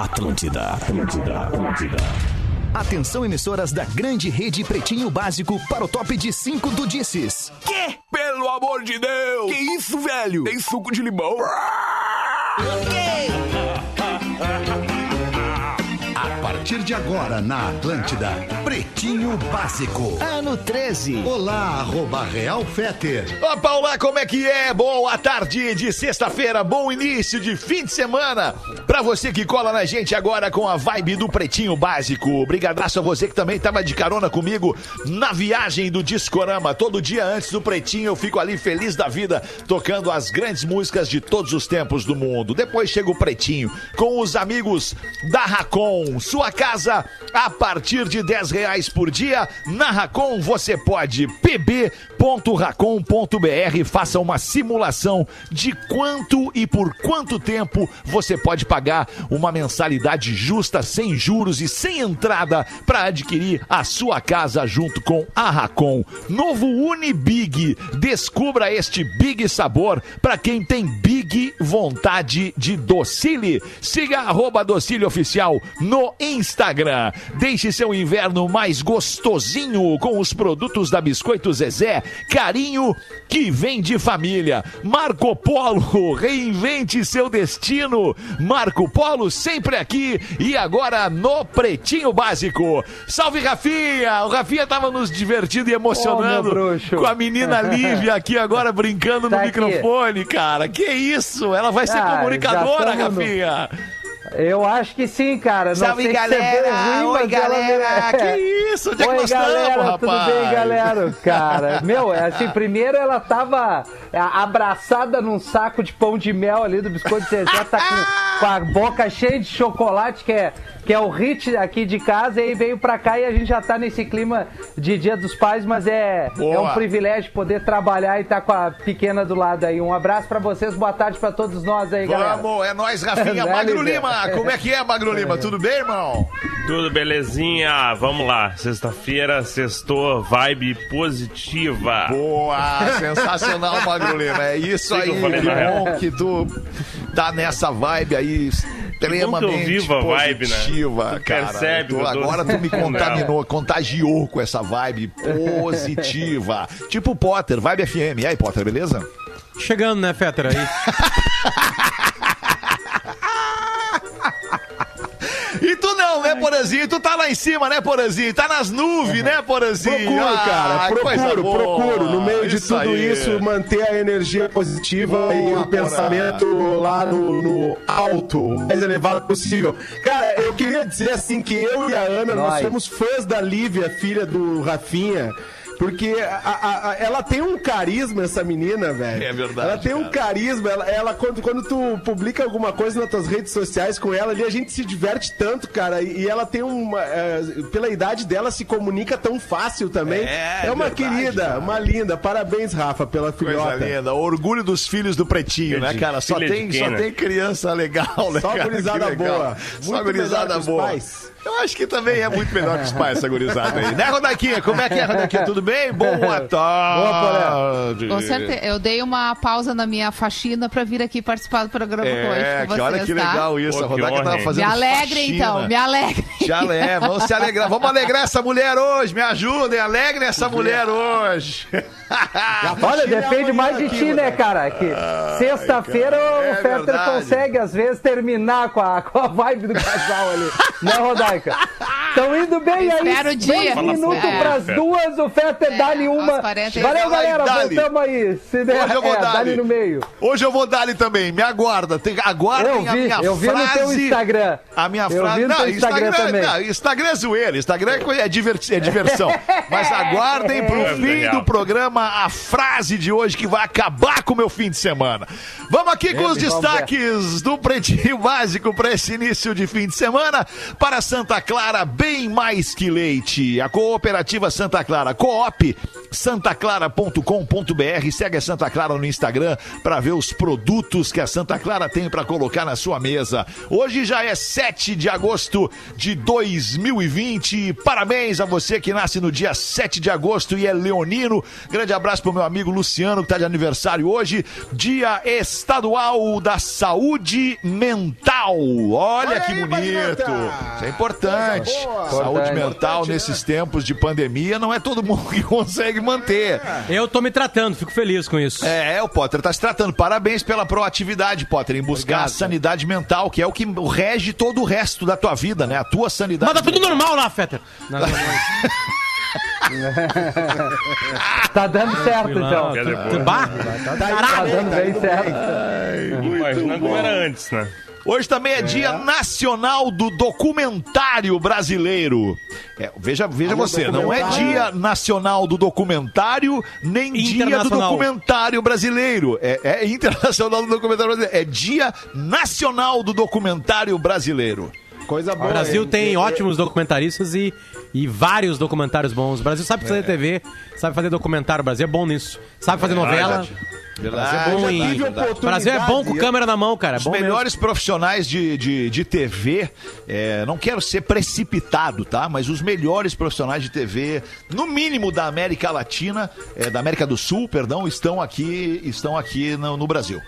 Atlântida, Atlântida, Atlântida. Atenção, emissoras da grande rede Pretinho Básico para o top de 5 do Disses. Quê? Pelo amor de Deus! Que isso, velho? Tem suco de limão? A partir de agora na Atlântida, Pretinho Básico. Ano 13. Olá, arroba Real Feter. Ô, Paula, como é que é? Boa tarde de sexta-feira, bom início de fim de semana. Pra você que cola na gente agora com a vibe do Pretinho Básico. Obrigadaço a você que também tava de carona comigo na viagem do Discorama. Todo dia antes do Pretinho eu fico ali feliz da vida, tocando as grandes músicas de todos os tempos do mundo. Depois chega o Pretinho com os amigos da Racon. Sua casa a partir de 10 reais por dia. Na Racon você pode pb.racon.br. Faça uma simulação de quanto e por quanto tempo você pode pagar uma mensalidade justa, sem juros e sem entrada para adquirir a sua casa junto com a Racon. Novo Unibig. Descubra este big sabor para quem tem big vontade de docile. Siga arroba docile oficial no Instagram. Deixe seu inverno mais gostosinho com os produtos da Biscoito Zezé. Carinho que vem de família. Marco Polo, reinvente seu destino. Marco Polo sempre aqui e agora no Pretinho Básico. Salve, Rafinha! O Rafinha tava nos divertindo e emocionando bruxo. com a menina Lívia aqui agora brincando no Tá aqui. microfone, cara. Que isso? Ela vai ser Ah, comunicadora, tamo no- Rafinha. Eu acho que sim, cara. Não Salve, sei se galera! é bom ou ruim, Oi, ela galera! me- Que isso? Onde é que Oi, nós galera, estamos, rapaz? Tudo bem, galera? Cara, meu, é assim, primeiro ela tava é, abraçada num saco de pão de mel ali do biscoito Zezé, tá com, com a boca cheia de chocolate, que é, que é o hit aqui de casa, e aí veio pra cá e a gente já tá nesse clima de Dia dos Pais, mas é, Boa. é um privilégio poder trabalhar e tá com a pequena do lado aí. Um abraço pra vocês, boa tarde pra todos nós aí, galera. Vamos, é nóis, Rafinha. Né, Magro? Lima, como é que é, Magro Lima? Tudo bem, irmão? Tudo belezinha? Vamos lá. Sexta-feira, sextou, vibe positiva. Boa, sensacional, Magro Lima. É isso que aí, eu que bom que tu tá nessa vibe aí extremamente vivo a vibe, né? Positiva, Tu cara. percebe Tu- agora tu me contaminou, contagiou com essa vibe positiva. tipo Potter, vibe FM. E aí, Potter, beleza? Chegando, né, Fetter? Aí. E tu não, né, Porazinho? Tu tá lá em cima, né, Porazinho? Tá nas nuvens, né, Porazinho? Procuro, cara, Ai, coisa procuro, procuro. No meio de tudo aí. isso, manter a energia positiva e Boa, o pensamento lá no, no alto, o mais elevado possível. Cara, eu queria dizer assim que eu e a Ana, nós Nós. somos fãs da Lívia, filha do Rafinha. Porque a- a- a- ela tem um carisma, essa menina, velho. É verdade, Ela tem um cara. carisma. Ela, ela- quando, quando tu publica alguma coisa nas tuas redes sociais com ela ali, a gente se diverte tanto, cara. E, e ela tem uma. é, pela idade dela, se comunica tão fácil também. É, É, uma verdade, querida, cara. uma linda. Parabéns, Rafa, pela Coisa filhota. linda. Orgulho dos filhos do Pretinho, né, cara? Só filha tem, quem, só né? tem criança legal, né, Só cara? gurizada boa. Só Muito gurizada que os boa. pais. Eu acho que também é muito melhor que os pais, essa gurizada aí. Né, Rodaquinha? Como é que é, Rodaquinha? Tudo bem? Boa tarde. Com certeza. Eu dei uma pausa na minha faxina pra vir aqui participar do programa É, hoje com que vocês, olha que tá? legal isso. Pô, a honra, tava fazendo Me alegre faxina. então, me alegre. Já leva, vamos se alegrar. Vamos alegrar essa mulher hoje. Me ajudem, alegrem essa mulher hoje. Olha, depende mais de ti, né, cara? Que sexta-feira cara, é o Fetter consegue, às vezes, terminar com a, com a vibe do casal ali. Né, Rodaica? Estão indo bem aí. Espera o dia. 10 Fala minutos sério, pras Fetter. duas, o Fetter É, dá-lhe uma. aos 40. Valeu, galera. Voltamos aí. Se der, Hoje eu vou é, dar-lhe. dá-lhe no meio. Hoje eu vou dar-lhe também. Me aguarda. Tem, aguardem Eu a vi, minha eu vi frase. no teu Instagram. A minha Eu frase. vi no não, teu Instagram também. não, Instagram é zoeira. Instagram é, é, diverti- é diversão. Mas aguardem pro É fim legal. do programa a frase de hoje que vai acabar com o meu fim de semana. Vamos aqui com os ver. destaques do Pretinho Básico para esse início de fim de semana. Para Santa Clara, bem mais que leite. A cooperativa Santa Clara Coop santaclara.com.br. Segue a Santa Clara no Instagram para ver os produtos que a Santa Clara tem para colocar na sua mesa. Hoje já é 7 de agosto de 2020. Parabéns a você que nasce no dia 7 de agosto e é leonino. Grande abraço pro meu amigo Luciano que tá de aniversário hoje, Dia Estadual da Saúde Mental. Olha, Olha que aí, bonito. Isso é importante. Saúde Importante. mental né? nesses tempos de pandemia não é todo mundo que consegue manter. Eu tô me tratando, fico feliz com isso. É, o Potter tá se tratando. Parabéns pela proatividade, Potter, em buscar Obrigado. a sanidade mental, que é o que rege todo o resto da tua vida, né? A tua sanidade. Mas tá tudo normal lá, Fetter. Não, não, não. Tá dando certo, então. Bah, Tá dando bem certo. Imagina como era antes, né? Hoje também é, Dia Nacional do Documentário Brasileiro. É, veja veja você, não é Dia Nacional do Documentário, nem Dia do. Documentário Brasileiro. É, é Internacional do Documentário Brasileiro. É Dia Nacional do Documentário Brasileiro. Coisa O boa. Brasil hein? tem ótimos documentaristas e, e vários documentários bons. O Brasil sabe fazer TV, sabe fazer documentário. O Brasil é bom nisso. Sabe fazer novela. Verdade. É bom em... O Brasil é bom com oportunidade, câmera na mão, cara. É Os bom mesmo. melhores profissionais de, de, de TV, é, não quero ser precipitado, tá? Mas os melhores profissionais de TV, no mínimo da América Latina, é, da América do Sul, perdão, estão aqui, estão aqui no, no Brasil.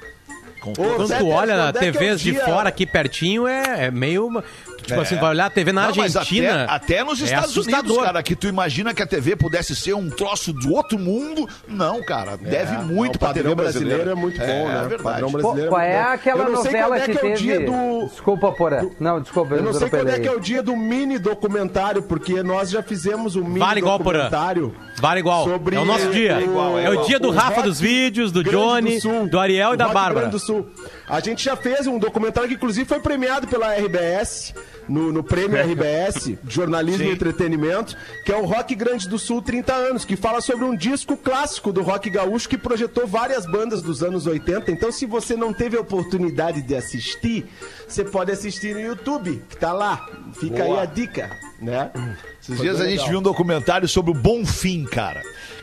Com Quando tu olha é que é TVs de dia- fora aqui pertinho, é, é meio. Tipo É. assim, vai olhar a TV na Não, Argentina. até, até nos é Estados Unidos, assustador. cara, que tu imagina que a TV pudesse ser um troço do outro mundo. Não, cara, deve muito É, o pra padrão TV brasileira. é muito bom, né? É verdade. padrão Pô, brasileiro qual muito é aquela não novela é que que é o teve... dia do... Desculpa, Porã. Não, desculpa, Eu não sei quando é que é o dia do mini documentário, porque nós já fizemos um mini Vale igual, documentário. Vale igual. Sobre é o nosso dia. o- é, igual, é o igual. dia do O Rafa Rock dos vídeos, do Grande Johnny, Sul. do, Ariel e O da Rock Bárbara. Grande do Sul. A gente já fez um documentário que, inclusive, foi premiado pela RBS, no, no prêmio RBS, jornalismo e entretenimento, que é o Rock Grande do Sul 30 anos, que fala sobre um disco clássico do rock gaúcho que projetou várias bandas dos anos 80. Então, se você não teve a oportunidade de assistir, você pode assistir no YouTube, que tá lá. Fica aí a dica, né? Esses Foi dias a gente legal. viu um documentário sobre o Bonfim, cara.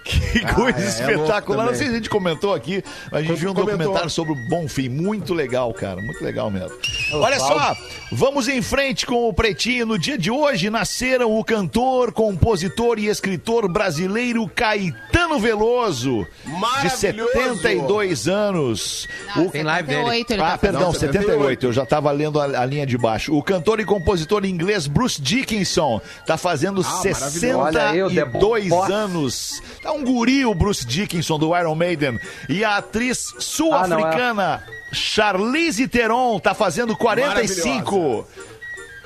Que coisa é, é espetacular. louco não sei se a gente comentou aqui, mas a gente viu um Comentou. documentário sobre o Bonfim. Muito legal, cara. Muito legal mesmo. Olha só, vamos em frente com o Pretinho. No dia de hoje nasceram o cantor, compositor e escritor brasileiro Caetano Veloso, de Maravilhoso! 72 anos. O Tem live dele. 78 ele ah, tá perdão, Não, 78. 78. Eu já estava lendo a, a linha de baixo. O cantor e compositor inglês Bruce Dickinson tá fazendo aí, The 62 Boss. anos. Tá um guri o Bruce Dickinson do Iron Maiden. E a atriz sul-africana Charlize Theron tá fazendo 45.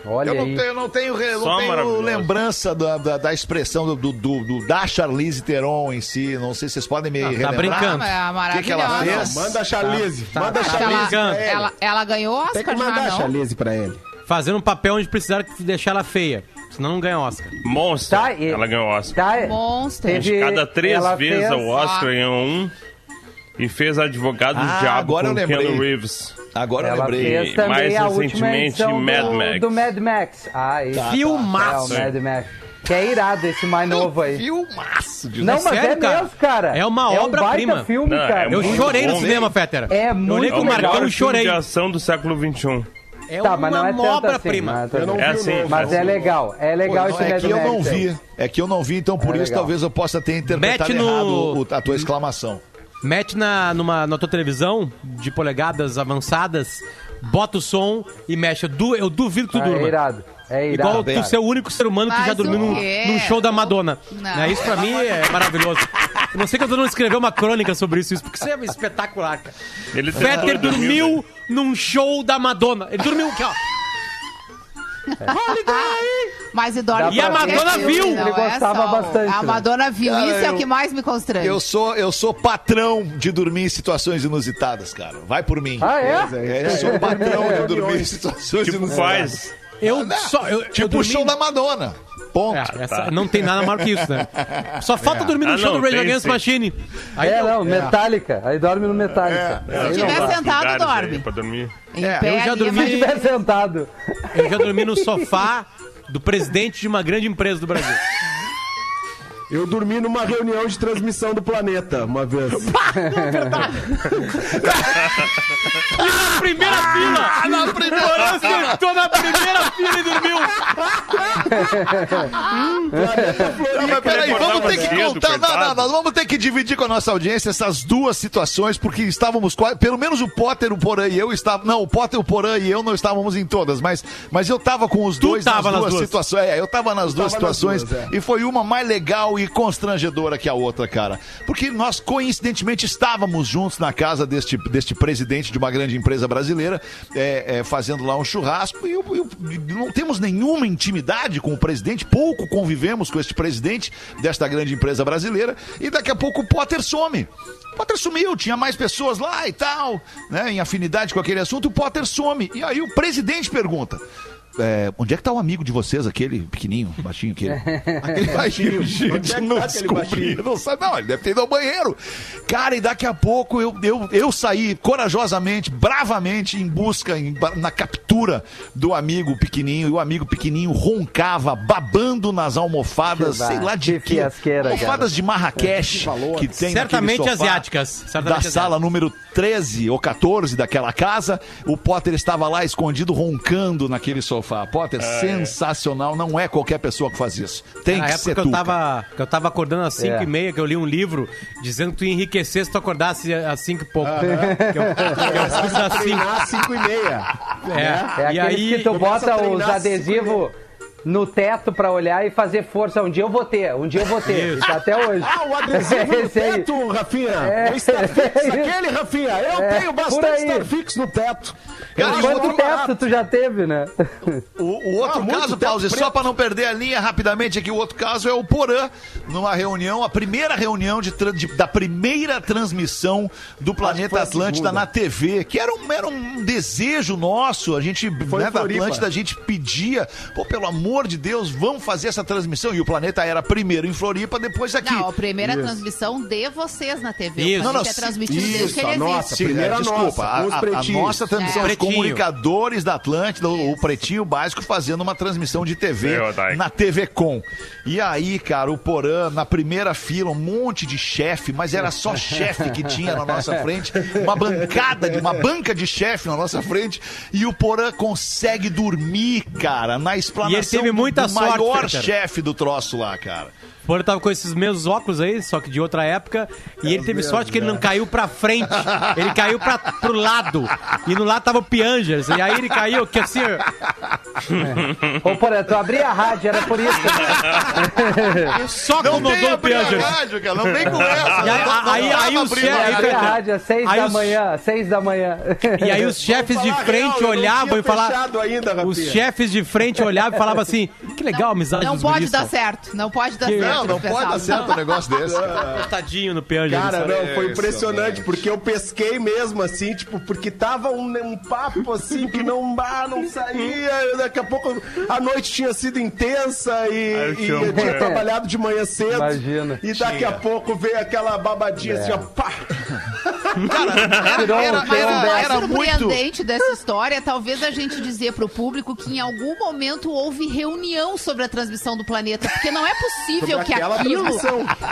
Olha Eu não tenho, não tenho, não tenho lembrança da, da, da expressão do, do- do- da Charlize Theron em si. Não sei se vocês podem me tá relembrar. brincando. É O que, que ela maravilhosa. fez? Manda a Charlize. Tá, manda a tá. Que Charlize ela, ela, ela ganhou Tem Oscar que já, mandar a não? Charlize pra ele. Fazendo um papel onde precisaram deixar ela feia. Senão não ganha Oscar. Monster. Tá, e- Ela ganhou Oscar. Tá, Monster. Teve- Cada três vezes fez- o Oscar ganhou um. E fez Advogado Ah, do Diabo agora eu com lembrei. Keanu Reeves. Agora eu Ela lembrei. fez também mais recentemente, Mad do, Max. do Mad Max. Ah, isso. Filmaço. É, o Mad Max. Que é irado esse mais novo aí. Filmaço de Não, É mas sério, é cara? mesmo, cara. É uma um obra-prima. filme, Não, é cara. Eu muito chorei no cinema, Fetter. É Eu muito olhei com o. Marcão Melhor e filme chorei. de ação do século XXI. É Tá, não uma é tanto obra-prima. assim. Eu não É vi o assim, novo. Mas é legal. É legal Pô, esse não, é que eu não vi. É que eu não vi, então por É isso legal. talvez eu possa ter interpretado Mete no- errado a tua exclamação. Mete na, numa, na tua televisão de polegadas avançadas, bota o som e mexe. Eu, du- eu duvido que tu Ah, é durma. irado. É irado. Igual tu ser o único ser humano que Mas já dormiu o num, quê? num show da Madonna. Não. Né? Isso pra mim é maravilhoso. Eu não sei que eu não escrever uma crônica sobre isso, isso, porque isso é espetacular, cara. Ele dormir, dormiu num show da Madonna. Ele dormiu aqui, ó. Mas e dorme Dá E a pra ver Madonna viu. Ele é gostava bastante, A né? Madonna viu, Cara, isso é eu- o que mais me constrange. Eu sou, eu sou patrão de dormir em situações inusitadas, cara. Vai por mim. Ah, é? É, eu sou patrão de dormir em situações Tipo, inusitadas. faz. Eu só. Eu, eu Tipo o dormi- show da Madonna. Ponto. É, essa- não tem nada maior que isso, né? Só falta dormir no Ah, show não, do Rage Against Machine. Aí É, eu- não, Metallica. Aí dorme no Metallica. É, Aí Se tiver sentado, dorme. Pra dormir. É, eu já dormi- Se tiver sentado. Eu já dormi no sofá do presidente de uma grande empresa do Brasil. Eu dormi numa reunião de transmissão do planeta uma vez. Primeira fila! Na primeira Sentou na primeira fila e dormiu. Não, mas peraí, vamos ter que contar. Não, não, nós vamos ter que dividir com a nossa audiência essas duas situações, porque estávamos quase. Pelo menos o Potter, o Porã e eu estavam. Não, o Potter, o Porã e eu não estávamos em todas, mas, mas eu tava com os Tu dois tava nas nas duas duas. situações. É, eu tava nas duas tava nas situações duas, é. e foi uma mais legal e constrangedora que a outra, cara. Porque nós, coincidentemente, estávamos juntos na casa deste, deste presidente de uma grande empresa brasileira, é, é, fazendo lá um churrasco, e eu, eu- não temos nenhuma intimidade com o presidente, pouco convivemos com este presidente desta grande empresa brasileira, e daqui a pouco o Potter some. O Potter sumiu, tinha mais pessoas lá e tal, né, em afinidade com aquele assunto, o Potter some. E aí o presidente pergunta. É, onde é que tá o amigo de vocês, aquele pequenininho, baixinho, aquele? Aquele baixinho, Onde é gente, que não tá aquele descobri, baixinho? não sabe, não, ele deve ter ido ao banheiro. Cara, e daqui a pouco eu, eu, eu saí corajosamente, bravamente, em busca, em- na captura do amigo pequenininho, e o amigo pequenininho roncava, babando nas almofadas, Que sei lá de que Almofadas de Marrakech, que tem naquele Certamente sofá asiáticas. Da Certamente sala número 13 ou 14 daquela casa, o Potter estava lá escondido, roncando naquele sofá. Potter, sensacional. Não é qualquer pessoa que faz isso. Tem Na que época ser que eu tu. tava, que eu tava acordando às 5 É. e meia, que eu li um livro dizendo que tu ia enriquecer se tu acordasse às 5 e pouco. Que eu, que eu fiz às 5. Treinar 5 e meia. É, É e aí. que tu bota os adesivos no teto pra olhar e fazer força. Um dia eu vou ter, um dia eu vou ter. Isso. Tá até hoje. Ah, o adesivo no Esse aí. teto, Rafinha. É. O Starfix, aquele, Rafinha. Eu É, tenho por bastante. Starfix no teto. Cara, e Quanto outro- teto tu já teve, né? O, o outro Ah, caso, Pause, só para não perder a linha rapidamente aqui, o outro caso é o Porã, numa reunião, a primeira reunião de, de- da primeira transmissão do Planeta Atlântida na TV, que era um, era um desejo nosso, a gente, Foi né, da. Atlântida, a gente pedia, pô, pelo amor de Deus, vamos fazer essa transmissão, e o Planeta era primeiro em Floripa, depois aqui. Não, a primeira transmissão de vocês na TV. Isso. Não, não, é transmitido desde isso, que ele nossa, existe. Primeira é, desculpa, nossa, a, a- a nossa transmissão, É. os comunicadores da Atlântida, o, o Pretinho Básico fazendo uma transmissão de TV Meu, na TV Com. E aí, cara, o Porã, na primeira fila, um monte de chefe, mas era só chefe que tinha na nossa frente, uma bancada, de uma banca de chefe na nossa frente, e o Porã consegue dormir, cara, na explanação teve muita do sorte, maior chefe do troço lá, cara. O Porã tava com esses mesmos óculos aí, só que de outra época. E ele teve sorte que ele não caiu pra frente. Ele caiu pra, pro lado. E no lado tava o Piangers. E aí ele caiu, que assim. ó, Ô, porra, tu abria a rádio, era por isso. Né? Só Não comandou o Piangers. rádio, cara, não vem com essa. E aí- não- não aí- dá aí pra o abrir chefe- a aí, rádio. Às seis aí da os- manhã, seis da manhã. E aí os chefes de frente real, não olhavam e falavam. fechado ainda, Os chefs de frente olhavam e falavam assim: que legal a amizade Não pode dar são." certo. Não pode dar Que- certo. Não, não pode dar certo um negócio desse. cara. Tadinho no Piangers. Cara, não, foi Isso, impressionante, porque eu pesquei mesmo, assim, tipo, porque tava um, um papo, assim, que não, ah, não saía, daqui a pouco a noite tinha sido intensa e, e tinha- eu tinha é. trabalhado de manhã cedo. Imagina. E daqui a pouco veio aquela babadinha, assim, ó, pá. Tirou um Era- mais era muito- surpreendente dessa história é talvez a gente dizer pro público que em algum momento houve reunião sobre a transmissão do planeta, porque não é possível que aquilo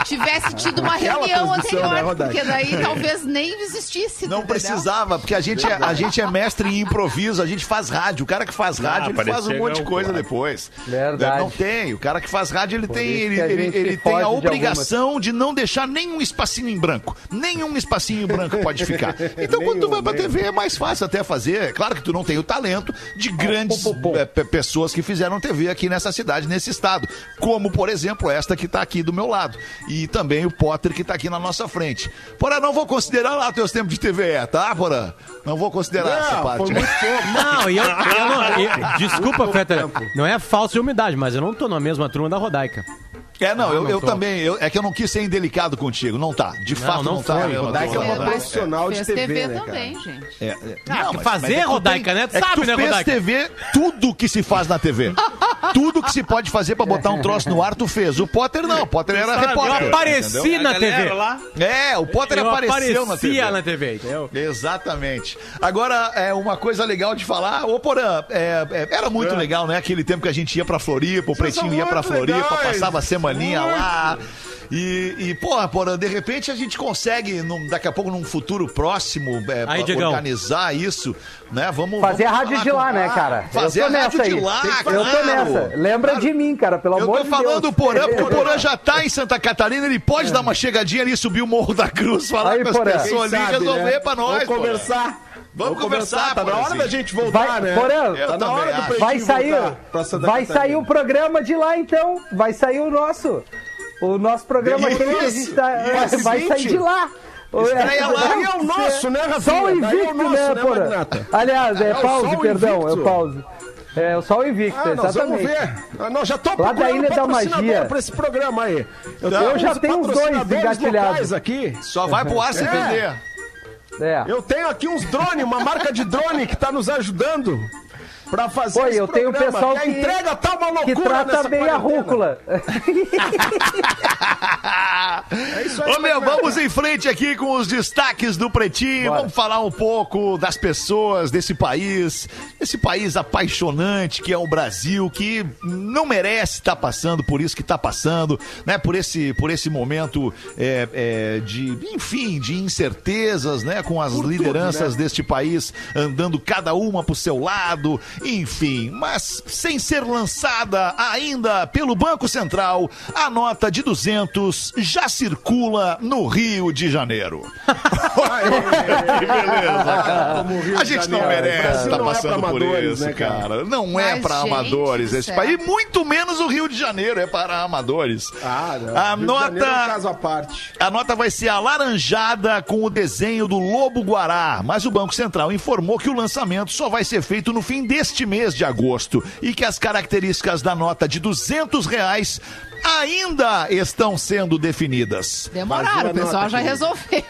tivesse tido uma Aquela reunião né, anterior, Rodaica? porque daí talvez nem existisse. Não entendeu? precisava, porque a gente, é, a gente é mestre em improviso, a gente faz rádio. O cara que faz rádio, ele parecia faz um monte de coisa claro. depois. Verdade. Não tem. O cara que faz rádio, ele tem, isso ele, ele, ele tem a foge de obrigação de não deixar nenhum espacinho em branco. Nenhum espacinho em branco pode ficar. Então, quando tu vai pra TV, é mais fácil até fazer. É Claro que tu não tem o talento de grandes eh, pe- pessoas que fizeram TV aqui nessa cidade, nesse estado. Como, por exemplo, esta que tá aqui do meu lado. E também o Potter que tá aqui na nossa frente. Porra, não vou considerar lá teus tempos de TVE, tá, Porra? Não vou considerar essa Não, parte. muito pouco. Não, e eu, eu não. eu- desculpa, Feta, não é falsa de umidade, mas eu não tô na mesma turma da Rodaica. É, não, eu, não eu também. eu- é que eu não quis ser indelicado contigo. Não tá. De fato, não, não tá. foi. mesma Rodaica é uma profissional de Fez TV, TV, né, cara? também, gente. É, é. Ah, Não, que mas- fazer, mas é Rodaica, né? Tu é sabe, tu né, fez Rodaica? TV tudo que se faz na TV. tudo que se pode fazer pra botar um troço no ar, tu fez. O Potter não, o Potter era Sabe, repórter. Eu apareci entendeu? na TV. lá, É, o Potter Eu apareceu na TV. aparecia na TV, entendeu? Exatamente. Agora, é uma coisa legal de falar. Ô, Porã, é, era muito legal, né? Aquele tempo que a gente ia pra Floripa, o Pretinho ia pra Floripa, passava a semaninha Muito. lá. E, e, porra, Porã, de repente a gente consegue, num- daqui a pouco, num futuro próximo, é, Aí, Diegão. organizar isso, né? Vamos Fazer a vamos rádio falar de com- lá, né, Ah, cara? Fazer eu a tô rádio nessa de aí. lá, Eu tô nessa. Lembra Claro. de mim, cara, pelo Eu amor tô de falando Deus. do Porã, porque o Porã já tá em Santa Catarina, ele pode dar uma chegadinha ali, subir o Morro da Cruz, falar Aí, com as Porã. pessoas ali e Quem sabe, resolver né? pra nós, Vamos Porã. conversar. Vamos conversar, Tá na hora da gente voltar, Vai, né? Porã, Eu Tá na hora do vai sair, vai sair o programa de lá, então. Vai sair o nosso. O nosso programa E aquele que a gente tá. E esse vai sair 20? de lá. Estreia lá. Daí é o nosso, né, Rafinha? Só o Daí é o invicto, nosso, né, né? Magnata? Aliás, é É pause, Sol perdão, é Invicto. o pause. É o Sol Invicto, Ah, nós vamos exatamente. ver. Ah, Não, já tô Lá da Ilha da patrocinador Magia. pra esse programa aí. Eu, Eu já tenho uns dois engatilhados. aqui. Só vai pro ar se É. vender. É. Eu tenho aqui uns drones, uma marca de drone que tá nos ajudando pra fazer Oi, esse eu tenho programa, pessoal a que- entrega tá uma loucura Que trata nessa bem a rúcula. É isso aí, Ô, meu, vamos em frente aqui com os destaques do Pretinho. Bora. Vamos falar um pouco das pessoas desse país, esse país apaixonante que é o Brasil, que não merece estar passando por isso que está passando, né? Por esse, por esse momento é, é, de, enfim, de incertezas, né? Com as lideranças deste país andando cada uma pro seu lado, enfim. Mas sem ser lançada ainda pelo Banco Central, a nota de 200 já circula no Rio de Janeiro. que beleza, cara. A gente não merece estar não é passando pra por amadores, isso, né, cara? cara. Não é gente amadores do esse país, muito menos o Rio de Janeiro é para amadores. Ah, não. A Rio de Janeiro é um nota caso à parte. a nota vai ser alaranjada com o desenho do Lobo Guará, mas o Banco Central informou que o lançamento só vai ser feito no fim deste mês de agosto e que as características da nota de 200 reais ainda estão sendo definidas. Demoraram, o pessoal já resolveu.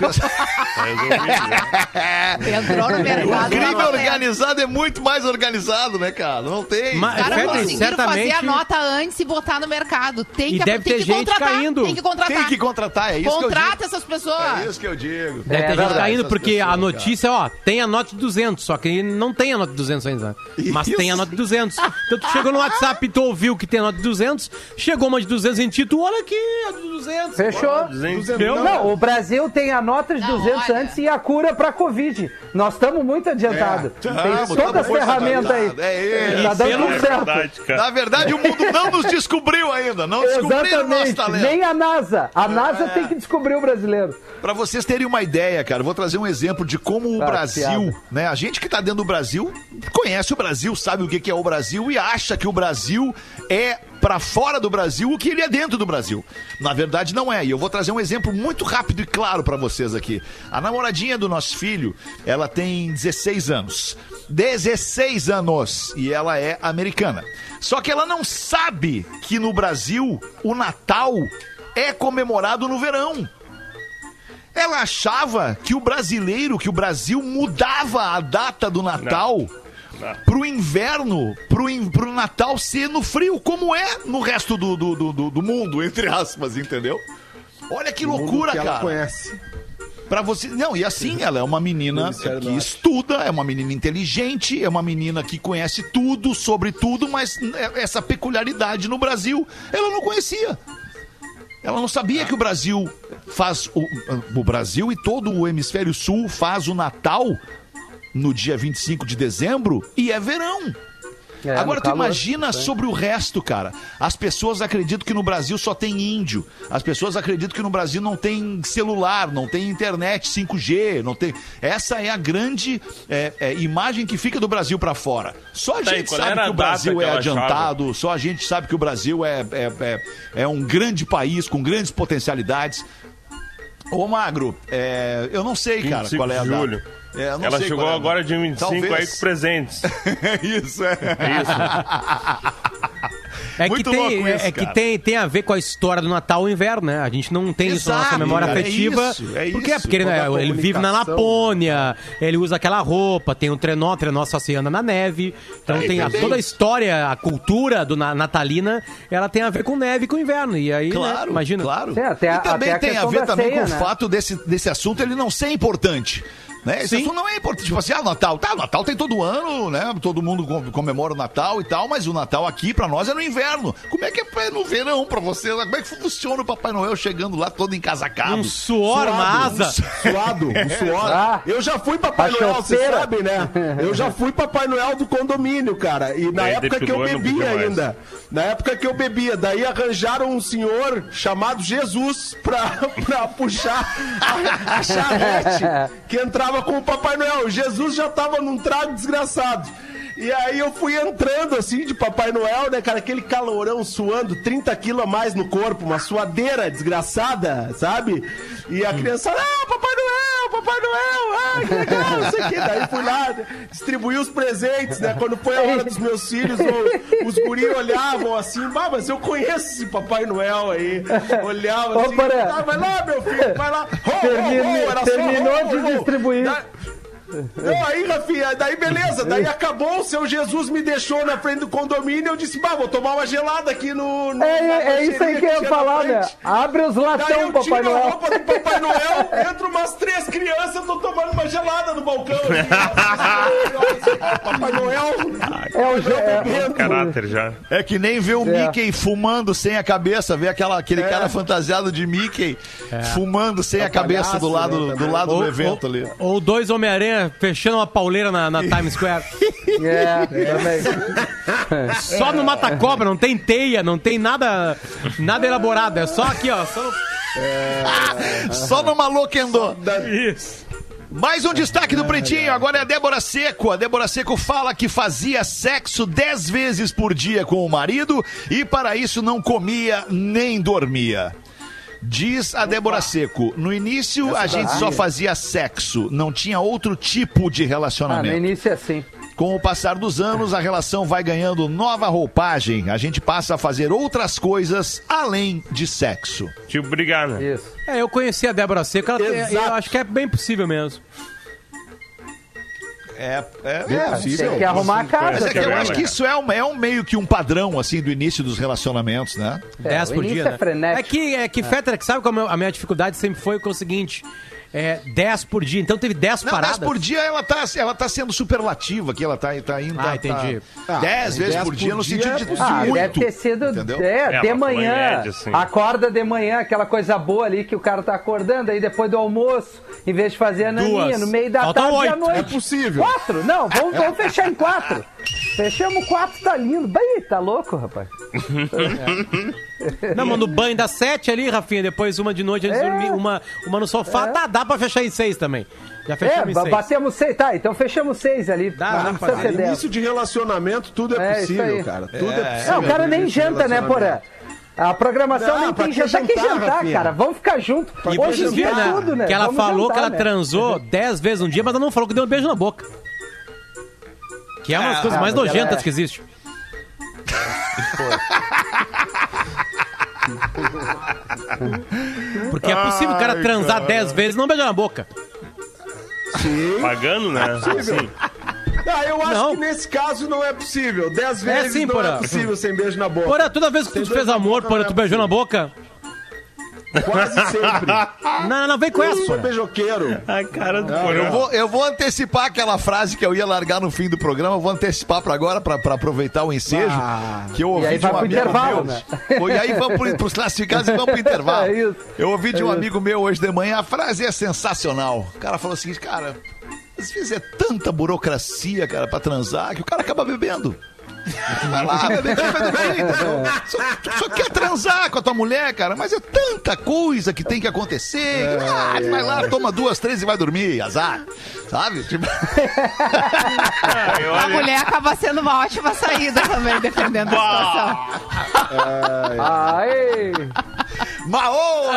Entrou no O mercado. crime tá valendo. organizado é muito mais organizado, né, cara? Não tem. Mas- Os caras conseguiram certamente- fazer a nota antes e botar no mercado. Tem E que, deve tem ter que gente contratar. caindo. Tem que contratar. Tem que contratar, é isso que eu Contrata digo. essas pessoas. É isso que eu digo. Deve ter É gente verdade, caindo, porque a pessoas, notícia, ó, tem a nota de 200, só que não tem a nota de 200 ainda. Mas Isso. tem a nota de 200. Então tu chegou no WhatsApp e tu ouviu que tem a nota de 200, chegou uma de 200 em ti, tu olha aqui, a de 200. Fechou? Duzentos. Deu? Não, o Brasil tem a nota de Não, 200 olha. antes e a cura pra Covid. Nós estamos muito adiantados. tem Tamo, todas as tamo muito ferramentas aí. É isso. Tá dando É certo. verdade, cara. Na verdade, o mundo não nos descobriu ainda. Não descobriram o nosso talento. Nem a NASA. A NASA tem que descobrir o brasileiro. Pra vocês terem uma ideia, cara, vou trazer um exemplo de como o Ah, Brasil, piada. né? A gente que tá dentro do Brasil conhece o Brasil, sabe o que é o Brasil e acha que o Brasil é pra fora do Brasil o que ele é dentro do Brasil. Na verdade, não é. E eu vou trazer um exemplo muito rápido e claro pra vocês aqui. A namoradinha do nosso filho, ela tem 16 anos. 16 anos e ela é americana. Só que ela não sabe que no Brasil o Natal é comemorado no verão. Ela achava que o brasileiro, que o Brasil mudava a data do Natal Não. Pro inverno, pro, in, pro Natal ser no frio, como é no resto do, do, do, do- do mundo, entre aspas, entendeu? Olha que loucura, que ela cara. conhece. Pra você. Não, e assim, ela é uma menina que estuda, é uma menina inteligente, é uma menina que conhece tudo sobre tudo, mas essa peculiaridade no Brasil ela não conhecia. Ela não sabia que o Brasil faz. O, o Brasil e todo o hemisfério sul faz o Natal no dia 25 de dezembro e é verão. É, Agora tu calor. imagina sobre o resto, cara. As pessoas acreditam que no Brasil só tem índio. As pessoas acreditam que no Brasil não tem celular, não tem internet 5G, não tem. Essa é a grande é, é, imagem que fica do Brasil pra fora. Só a Tá, gente sabe que o Brasil é adiantado, só a gente sabe que o Brasil é, é, é, é um grande país com grandes potencialidades. Ô Magro, é, eu não sei, cara, 25 qual é a de data. julho. É, eu não Ela sei chegou é agora dia 25 aí Talvez. com presentes. Isso, é. É isso. É que, tem, louco é, isso, é que tem, tem a ver com a história do Natal e inverno, né? A gente não tem isso na nossa Exato, memória cara, é afetiva. isso, é Por quê? Porque ele, a ele vive na. Lapônia, ele usa aquela roupa, tem um trenó, trenó só se anda na neve. Então Aí tem a- toda a história, a cultura do na- natalina, ela tem a ver com neve e com inverno. E aí, né, Claro, imagina. claro. É, até a- e também até a tem a ver também ceia, com né? o fato desse, desse assunto ele não ser importante. Né? Esse Sim. assunto não é importante. Tipo assim, ah, Natal. Tá, Natal tem todo ano, né? Todo mundo com- comemora o Natal e tal, mas o Natal aqui pra nós é no inverno. Como é que é no verão pra vocês? Como é que funciona o Papai Noel chegando lá todo encasacado? Um suor, asa. Suado, um suor. Ah. eu já fui Papai A Noel, você sabe, né? Eu já fui Papai Noel do condomínio, cara. E na Aí época que eu bebia ainda. Na época que eu bebia. Daí arranjaram um senhor chamado Jesus pra, pra puxar a, a charrete que entrava com o Papai Noel. Jesus já tava num trago desgraçado. E aí eu fui entrando assim de Papai Noel, né, cara? Aquele calorão suando, 30 quilos a mais no corpo, uma suadeira desgraçada, sabe? E a criança, ah, Papai Noel, Papai Noel, ah, que legal, não sei o que. Daí fui lá, distribuí os presentes, né? Quando foi a hora dos meus filhos, o- os guri olhavam assim, bah, mas eu conheço esse Papai Noel aí. Olhavam assim, ah, vai lá, meu filho, vai lá. Ho, ho, ho, só terminou de distribuir. Da- não, aí, Rafinha, daí beleza, daí acabou, o seu Jesus me deixou na frente do condomínio, eu disse, bah, vou tomar uma gelada aqui no... no É, na é isso aí que eu ia falar, né? Abre os Daí latão, eu Papai tiro a Noel. roupa do Papai Noel, entro umas três crianças, tô tomando uma gelada no balcão. assim. Papai Noel, É o é- bebendo. Caráter já. É que nem ver o É. Mickey fumando sem a cabeça, ver aquela, aquele cara fantasiado de Mickey fumando sem a cabeça do lado, né, do, também. lado do evento ou- ali. ou dois Homem-Aranha fechando uma pauleira na, na Times Square. É, também. Só no mata-cobra, não tem teia, não tem nada, nada elaborado. É só aqui, ó. Só no... Só no Maloquendo. Isso. Mais um destaque do Pretinho, agora é a Débora Seco. A Débora Seco fala que fazia sexo 10 vezes por dia com o marido e para isso não comia nem dormia. Diz a Débora Seco, no início a gente só fazia sexo, não tinha outro tipo de Ah, no relacionamento. início é assim. Com o passar dos anos, a relação vai ganhando nova roupagem. A gente passa a fazer outras coisas além de sexo. Tipo, brigar, né? Isso. É, eu conheci a Débora Seco, ela, eu acho que é bem possível mesmo. É, é, Bem é. possível. Tem que arrumar a casa. Mas é que eu também, acho que isso é, um, é um meio que um padrão, assim, do início dos relacionamentos, né? É, 10 o por dia, é né? frenético. É que, é que Fetter, que sabe qual a minha- a minha dificuldade sempre foi é o seguinte... É 10 por dia, então teve 10 Não, paradas. 10 por dia ela tá, ela tá sendo superlativa aqui, ela tá, tá indo. Ah, tá- entendi. Tá, Ah, 10 vezes 10 por dia por no dia sentido é de possível. Ah, muito. deve ter sido entendeu? é, É, de manhã. média, sim. Acorda de manhã, aquela coisa boa ali que o cara tá acordando, aí depois do almoço, em vez de fazer a naninha, Duas. no meio da Faltam tarde e à oito. noite. É possível. Quatro? Não, vamos, vamos fechar em quatro. Fechamos quatro, tá lindo. Bem, tá louco, rapaz. Não, mas no banho das 7 ali, Rafinha, depois uma de noite antes de É. dormir, uma, uma no sofá. Tá, dá pra fechar em 6 também. Já É, fechamos em ba- 6. batemos seis. Tá, então fechamos seis ali. Dá, não dá dez. Início de relacionamento, tudo é, É, possível, cara. Tudo é, possível. Não, o cara nem janta, né, Porã? A programação Não, nem tem que jantar. Que jantar, Rafinha? cara? Vamos ficar juntos. E Hoje em dia viram, é né? tudo, né? Que ela Vamos falou jantar, que ela né? transou 10 vezes no dia, mas ela não falou que deu um beijo na boca. Que é uma das coisas Ah, mais mas ela nojentas é- que existe. Porque é possível o cara transar 10 vezes e não beijar na boca. Pagando, né? Sim. Ah, eu acho Não. que nesse caso não é possível. Dez É vezes sim, não Porã. é possível sem beijo na boca. Porra, toda vez que tu fez amor, porra, não tu é beijou na boca? Quase sempre. Não, não, vem com Eu essa, sou porra. beijoqueiro. Ai, cara do Eu porão. vou, eu vou antecipar aquela frase que eu ia largar no fim do programa, eu vou antecipar pra agora, pra, pra aproveitar o ensejo, Ah. que eu ouvi E aí de vai um pro amigo intervalo, meu. né? E aí vamos pro, pros classificados e vamos pro intervalo. É isso. Eu ouvi de um amigo meu hoje de manhã, a frase é sensacional. O cara falou o seguinte, cara, às vezes é tanta burocracia, cara, pra transar, que o cara acaba bebendo. Vai lá, bebe, bebe, entendeu? Só, tu só quer transar com a tua mulher, cara, mas é tanta coisa que tem que acontecer. Ah, tu vai lá, toma duas, três e vai dormir, azar. Sabe? Tipo, Ah, A mulher acaba sendo uma ótima saída também, defendendo a situação. Ai, Maô!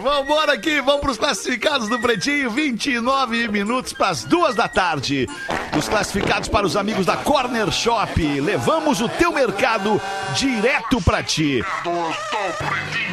Vambora aqui, vamos pros classificados do Pretinho, 29 minutos pras duas da tarde. Os classificados para os amigos da Corner Shop. Levamos o teu mercado direto pra ti.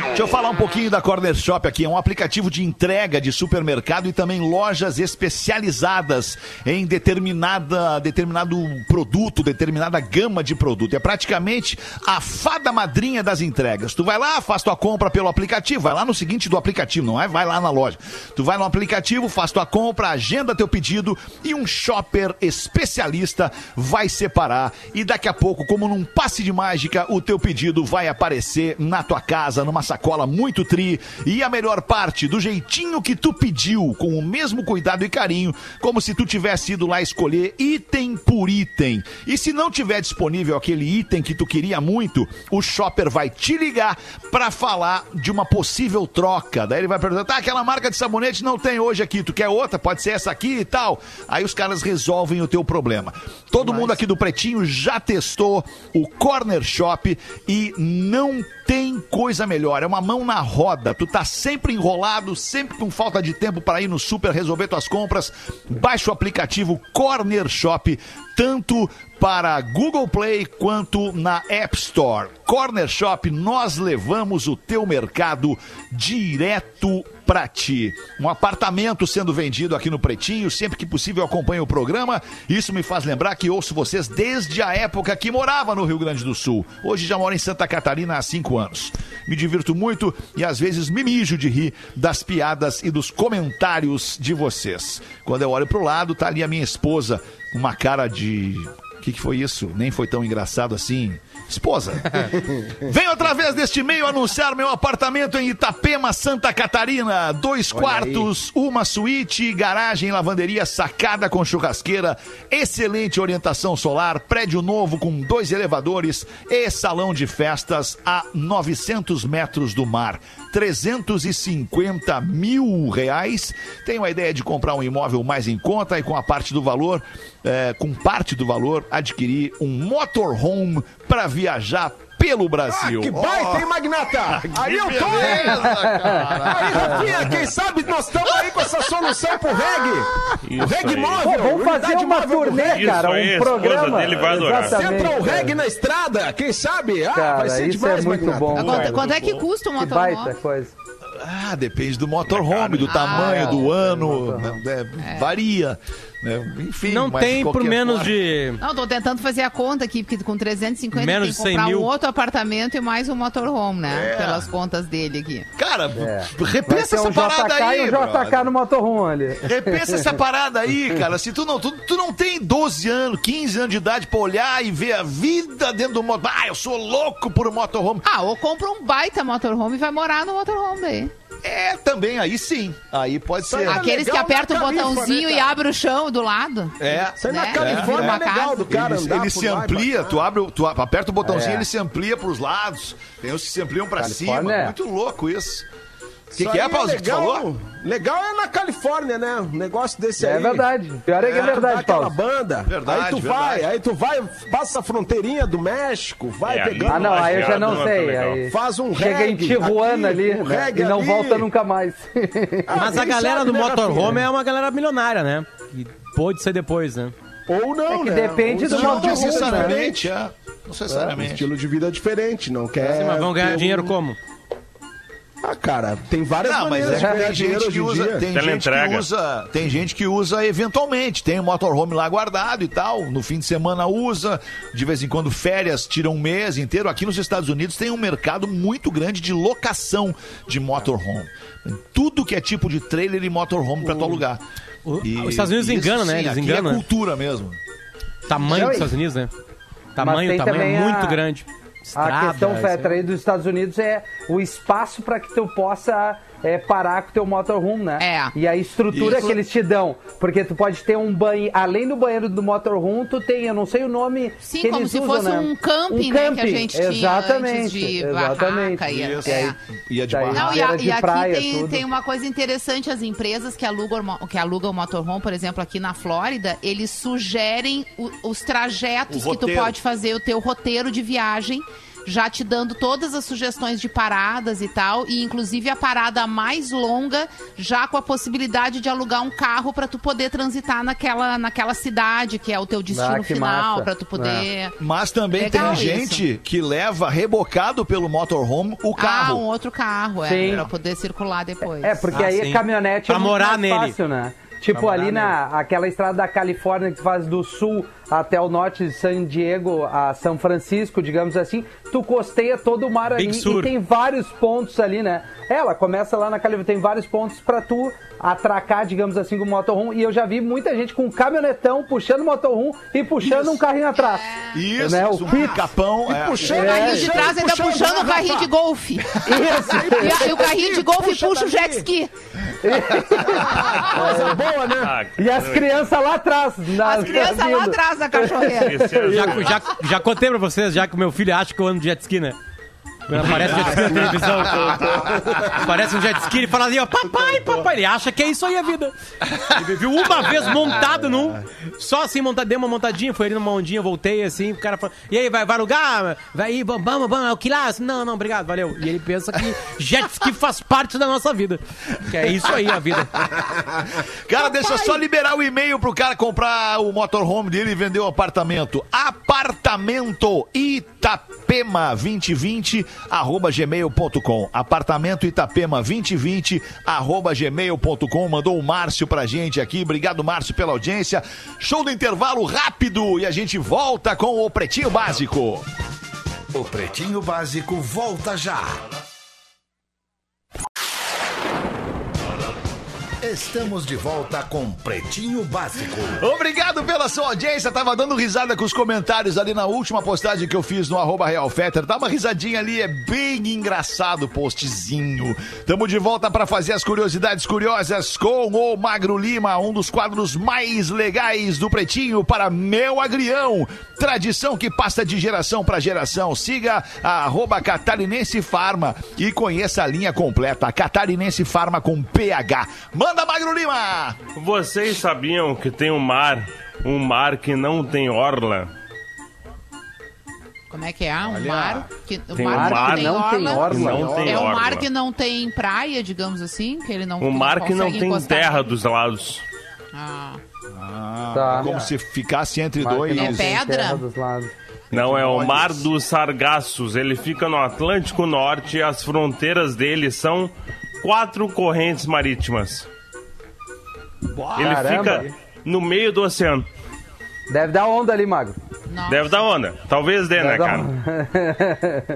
Deixa eu falar um pouquinho da Corner Shop aqui. É um aplicativo de entrega de supermercado e também lojas especializadas em determinada, determinado produto, determinada gama de produto. É praticamente a fada madrinha das entregas. Tu vai lá, faz tua compra pelo aplicativo. Vai lá no seguinte do aplicativo, não é? Vai lá na loja. Tu vai no aplicativo, faz tua compra, agenda teu pedido e um shopper especialista vai separar. E daqui a pouco, como num passe de mágica, o teu pedido vai aparecer na tua casa, numa sacola muito tri. E a melhor parte, do jeitinho que tu pediu, com o mesmo cuidado e carinho, como se tu tivesse ido lá escolher item por item. E se não tiver disponível aquele item que tu queria muito, o shopper vai te ligar pra falar de uma possível troca. Daí ele vai perguntar: tá, aquela marca de sabonete não tem hoje aqui, tu quer outra? Pode ser essa aqui e tal. Aí os caras resolvem o teu problema. Todo mundo aqui do Pretinho já testou o Corner Shop e não tem coisa melhor. É uma mão na roda. Tu tá sempre enrolado, sempre com falta de tempo para ir no super resolver tuas compras. Baixa o aplicativo Corner Shop, tanto para Google Play quanto na App Store. Corner Shop, nós levamos o teu mercado direto pra ti. Um apartamento sendo vendido aqui no Pretinho, sempre que possível acompanho o programa. Isso me faz lembrar que ouço vocês desde a época que morava no Rio Grande do Sul. Hoje já moro em Santa Catarina há cinco anos. Me divirto muito e às vezes me mijo de rir das piadas e dos comentários de vocês. Quando eu olho pro lado, tá ali a minha esposa, uma cara de. O que, que foi isso? Nem foi tão engraçado assim. Esposa. Vem outra vez deste meio anunciar meu apartamento em Itapema, Santa Catarina. Dois quartos, uma suíte, garagem, lavanderia, sacada com churrasqueira, excelente orientação solar, prédio novo com dois elevadores e salão de festas a 900 metros do mar. 350 mil reais. Tem uma ideia de comprar um imóvel mais em conta e com a parte do valor, é, com parte do valor, adquirir um motorhome para viajar pelo Brasil. Ah, que baita, hein, Magnata? Aí eu tô, hein? Aí, Rafinha, quem sabe nós estamos aí com essa solução pro reggae. o Isso reggae aí. móvel. Pô, vamos fazer uma turnê, cara, aí, um programa. dele vai adorar. Exatamente, Central cara. reggae na estrada, quem sabe? Ah, Cara, vai ser isso demais, é muito Magnata. bom. Quanto, quanto é que custa um Que baita motorhome? coisa. Ah, depende do motorhome, do tamanho, é, do é, ano, né, é, varia. Né, Enfim, Não mas de tem por menos forma- de. Não, tô tentando fazer a conta aqui, porque com 350 Menos tem que de 100 comprar mil. um outro apartamento e mais um motorhome, né? É. Pelas contas dele aqui. Cara, É. Repensa essa um parada JK aí, e um JK brother. no motorhome ali. Repensa essa parada aí, cara. Se tu não, tu, tu não tem 12 anos, 15 anos de idade pra olhar e ver a vida dentro do motorhome. Ah, eu sou louco por um motorhome. Ah, ou compra um baita motorhome e vai morar no motorhome daí. É, também, aí sim. Aí pode ser. Aqueles que legal apertam o Califa, botãozinho né, e abrem o chão do lado. É. Isso aí na Né? Califórnia Uma é legal casa. do cara Ele, ele se amplia, tu, abre, tu aperta o botãozinho, É. ele se amplia pros lados. Tem os que se ampliam pra cima. Califórnia é. Muito louco isso. O que, que é, aí Paulo, que tu legal, falou? Legal é na Califórnia, né? Um negócio desse aí. É verdade. Pior é que é dá verdade, Paulo. banda. Verdade, aí tu verdade. vai, aí tu vai, passa a fronteirinha do México, vai É, pegando. Ah, não, aí eu já não Lajeado, sei. Aí Faz um Chega em reggae Tijuana aqui, ali um né? reggae e não ali. volta nunca mais. Ah, Mas a galera sabe, do né, motorhome é uma galera milionária, né? E pode ser depois, né? Ou não, É que né? depende Ou do estilo Não de vida necessariamente, é. Não. É, um necessariamente. estilo de vida diferente, não quer. Sim, mas vão ganhar dinheiro como? Ah, cara, tem várias Não, mas maneiras é de tem dinheiro gente que hoje em usa, dia. tem gente que usa, tem gente que usa eventualmente, tem um motorhome lá guardado e tal, no fim de semana usa, de vez em quando férias, tira um mês inteiro. Aqui nos Estados Unidos tem um mercado muito grande de locação de motorhome. Tem Tudo que é tipo de trailer e motorhome pra tu alugar. O- E os Estados Unidos isso, enganam, né? Eles aqui enganam, É né? cultura mesmo. Tamanho dos Estados Unidos, né? Tamanho, tamanho é a- muito A questão, Fetra, aí. aí dos Estados Unidos é o espaço para que tu possa é, parar com o teu motorhome, né? É. E a estrutura Isso. que eles te dão. Porque tu pode ter um banho, além do banheiro do motorhome, tu tem, eu não sei o nome Sim, que como eles se usam, fosse né? um camping, né, que a gente tinha exatamente, antes de exatamente. barraca e- Isso. é. Ia de Daí- barraca. Não, e, a- e aqui praia, tem, tudo. tem uma coisa interessante, as empresas que alugam, que alugam o motorhome, por exemplo, aqui na Flórida, eles sugerem o- os trajetos O que tu pode fazer, o teu roteiro de viagem, já te dando todas as sugestões de paradas e tal, e inclusive a parada mais longa, já com a possibilidade de alugar um carro para tu poder transitar naquela, naquela cidade, que é o teu destino Ah, final, para tu poder. Mas também Legal tem gente que leva rebocado pelo motorhome o Ah, carro. um outro carro, é, pra poder circular depois. É, porque Ah, aí sim. a caminhonete Pra é muito morar mais nele. fácil, né? Tipo morar ali na aquela estrada da Califórnia que tu faz do sul até o norte de San Diego a São Francisco, digamos assim, tu costeia todo o mar Big ali Sur. e tem vários pontos ali, né? Ela começa lá na Califórnia, tem vários pontos pra tu atracar, digamos assim, com o motorhome. E eu já vi muita gente com um caminhonetão puxando o motorhome e puxando um carrinho atrás. Isso, Né, o isso, um Pix. capão. é. Puxando O carrinho de puxando, trás ainda puxando o carrinho de golfe. Isso. E, e o carrinho de golfe Puxa puxa o jet ski. Coisa boa, né? Ah, E as crianças lá atrás. na- As crianças lá atrás da cachorreira. Já, já, já contei pra vocês, já que o meu filho acha que eu ando de jet ski, né? Aparece jet ski na televisão. Aparece um jet ski e fala assim, ó, papai, papai. Ele acha que é isso aí a vida. Ele viu uma vez montado num. Só assim, montado, deu uma montadinha, foi ali numa ondinha, voltei assim, o cara falou, e aí, vai, vai alugar? Vai aí, vamos, vamos, vamos, é o que lá? Não, não, obrigado, valeu. E ele pensa que jet ski faz parte da nossa vida. Que é isso aí a vida. Cara, deixa eu só liberar o e-mail pro cara comprar o motorhome dele e vender o apartamento. Apartamento Itapema 2020 arroba gmail.com. Apartamento Itapema 2020 arroba gmail.com. Mandou o Márcio pra gente aqui. Obrigado, Márcio, pela audiência. Show do intervalo rápido e a gente volta com o Pretinho Básico. O Pretinho Básico volta já. Estamos de volta com Pretinho Básico. Obrigado pela sua audiência. Tava dando risada com os comentários ali na última postagem que eu fiz no arroba Fetter. Dá uma risadinha ali, é bem engraçado o postzinho. Tamo de volta para fazer as curiosidades curiosas com o Magro Lima, um dos quadros mais legais do Pretinho para Meu Agrião. Tradição que passa de geração para geração. Siga a arroba Catarinense Farma e conheça a linha completa. Catarinense Farma com PH. Manda, Magro Lima! Vocês sabiam que tem um mar, um mar que não tem orla? Como é que é? Um mar que, o Tem mar um que mar tem não tem orla. orla. Não tem É um mar orla. que não tem praia, digamos assim, que ele não Um mar que não tem terra dos lados. Ah, Tá. Como se ficasse entre que dois. não É tem pedra? terra dos lados. Não, é o Mar dos Sargassos. Ele fica no Atlântico Norte e as fronteiras dele são quatro correntes marítimas. Ele Caramba. fica no meio do oceano. Deve dar onda ali, Magro. nossa. Deve dar onda. Talvez dê, né, Deve dar cara? onda.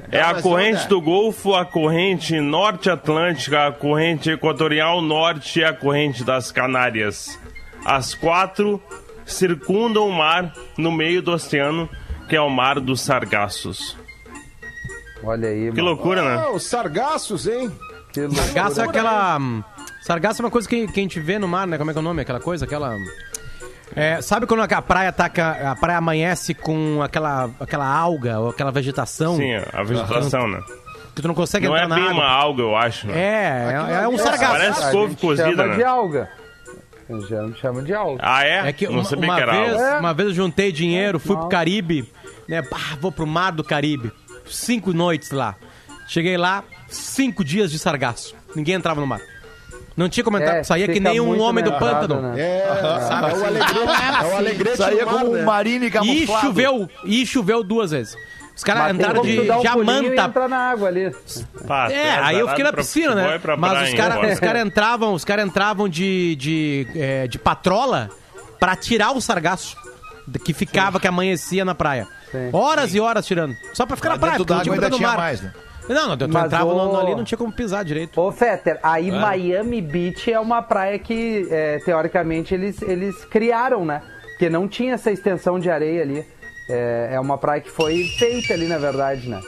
É a corrente do Golfo, a corrente norte atlântica, a corrente equatorial norte e a corrente das Canárias. As quatro circundam o mar no meio do oceano, que é o Mar dos Sargassos. Olha aí, Que mano. loucura, né? Ah, os sargaços, hein? Que loucura. Sargaço é aquela. Sargaço é uma coisa que, que a gente vê no mar, né? Como é que é o nome? Aquela coisa, aquela. É, sabe quando a praia tá, ca- a praia amanhece com aquela, aquela alga ou aquela vegetação Sim, a vegetação, né? que tu não consegue Não é entrar bem na água? uma alga, eu acho. Né? É, é, é um é, sargaço. Parece A couve cozida, chama né? de alga. A gente chama- de alga. Ah, é? É que não uma, sabia uma que era vez, alga. É. uma vez eu juntei dinheiro, fui pro Caribe, né? Bah, vou pro mar do Caribe. Cinco noites lá. Cheguei lá, cinco dias de sargaço. Ninguém entrava no mar. Não tinha como entrar, É, saía que nem um homem do pântano. né? É, Sabe é o assim? alegrete, é o alegrete Saía mar, como né? um marine E camuflado. choveu, e choveu duas vezes. Os caras como de um e Jamanta entrar na água ali. Pá, É, aí eu fiquei na piscina, né? e pra Mas praia, os caras cara entravam, os cara entravam de, de, é, de patrola pra tirar o sargaço que ficava, que amanhecia na praia. Sim. Horas e horas tirando. Só pra ficar Lá na praia, porque não d'água tinha mais, né? Não, não, tu Mas entrava o- no- ali não tinha como pisar direito. Ô, Fetter, aí Miami Beach é uma praia que, é, teoricamente, eles, eles criaram, né? Porque não tinha essa extensão de areia ali. É, é uma praia que foi feita ali, na verdade, né?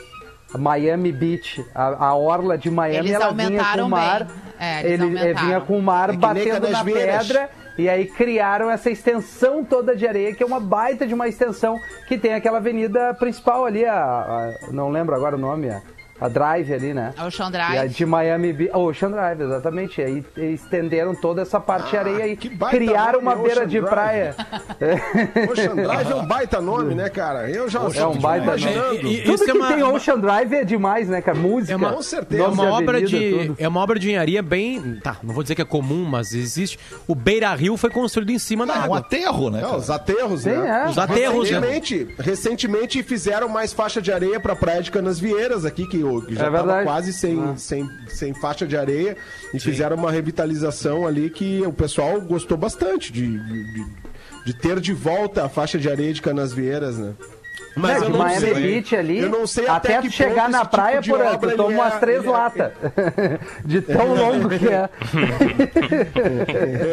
Miami Beach, a, a orla de Miami, Eles ela vinha com aumentaram o mar. É, eles ele é, aumentaram. vinha com o mar É batendo na pedra. E aí criaram essa extensão toda de areia, que é uma baita de uma extensão que tem aquela avenida principal ali, a, a- não lembro agora o nome, a, A Drive ali, né? Ocean E a Drive. de Miami Beach. Oh, Ocean Drive, exatamente. Aí estenderam toda essa parte de areia aí. que baita Criaram uma beira Ocean de Drive. praia. Ocean Drive é um baita nome, né, cara? Eu já É um baita nome. E- e- Tudo Isso que é uma- tem Ocean Drive é demais, né, cara? Música. É uma- Com certeza. É uma, obra avenida, de, tudo. é uma obra de engenharia bem. Tá, não vou dizer que é comum, mas existe. O Beira Rio foi construído em cima da É um água. aterro, né? É, os aterros, Sim, né? é. Os aterros, né? Recentemente, recentemente fizeram mais faixa de areia pra praia de Canasvieiras aqui, que, o- que já É tava quase sem, Ah. sem, sem faixa de areia. E fizeram uma revitalização ali que o pessoal gostou bastante de, de, de- de ter de volta a faixa de areia de Canasvieiras, né? Mas eu de não Miami sei. Beach ali, Eu não sei até, até que chegar na praia, tipo por ele toma é- umas três ele é- latas. De tão longo que é.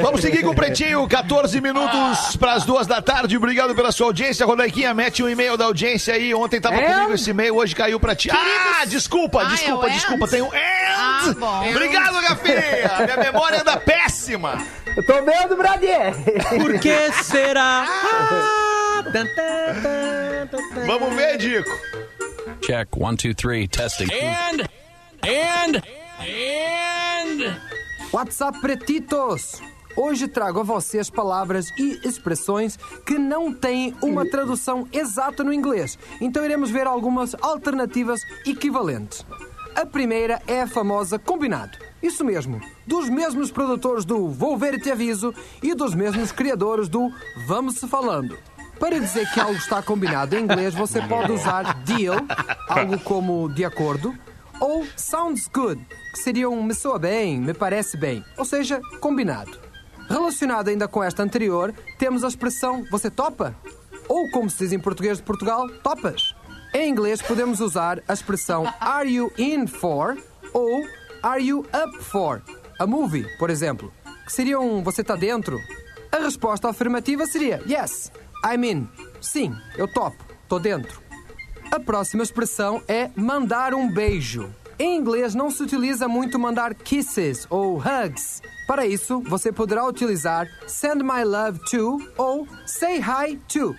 Vamos seguir com o Pretinho, 14 minutos para as duas da tarde. Obrigado pela sua audiência. Rodaiquinha, mete um e-mail da audiência aí. Ontem tava And? comigo esse e-mail, hoje caiu pra ti. Ah, desculpa, Ah, desculpa, é o desculpa. and? Tem um and. Ah, bom. Obrigado, Gafinha. Minha memória anda péssima. Eu tô vendo, brother! Por que será? Ah, tan, tan, tan. Vamos ver, Dico. Check one, two, three, testing. And, and, and. WhatsApp Pretitos! Hoje trago a vocês palavras e expressões que não têm uma tradução exata no inglês, então iremos ver algumas alternativas equivalentes. A primeira é a famosa combinado. Isso mesmo, dos mesmos produtores do Vou Ver e Te Aviso e dos mesmos criadores do Vamos Se Falando. Para dizer que algo está combinado em inglês, você pode usar deal, algo como de acordo, ou sounds good, que seria um me soa bem, me parece bem, ou seja, combinado. Relacionado ainda com esta anterior, temos a expressão você topa? Ou como se diz em português de Portugal, topas. Em inglês podemos usar a expressão are you in for ou are you up for a movie, por exemplo, que seria um você está dentro. A resposta afirmativa seria yes, I'm in. Sim, eu topo, tô dentro. A próxima expressão é mandar um beijo. Em inglês não se utiliza muito mandar kisses ou hugs. Para isso, você poderá utilizar send my love to ou say hi to.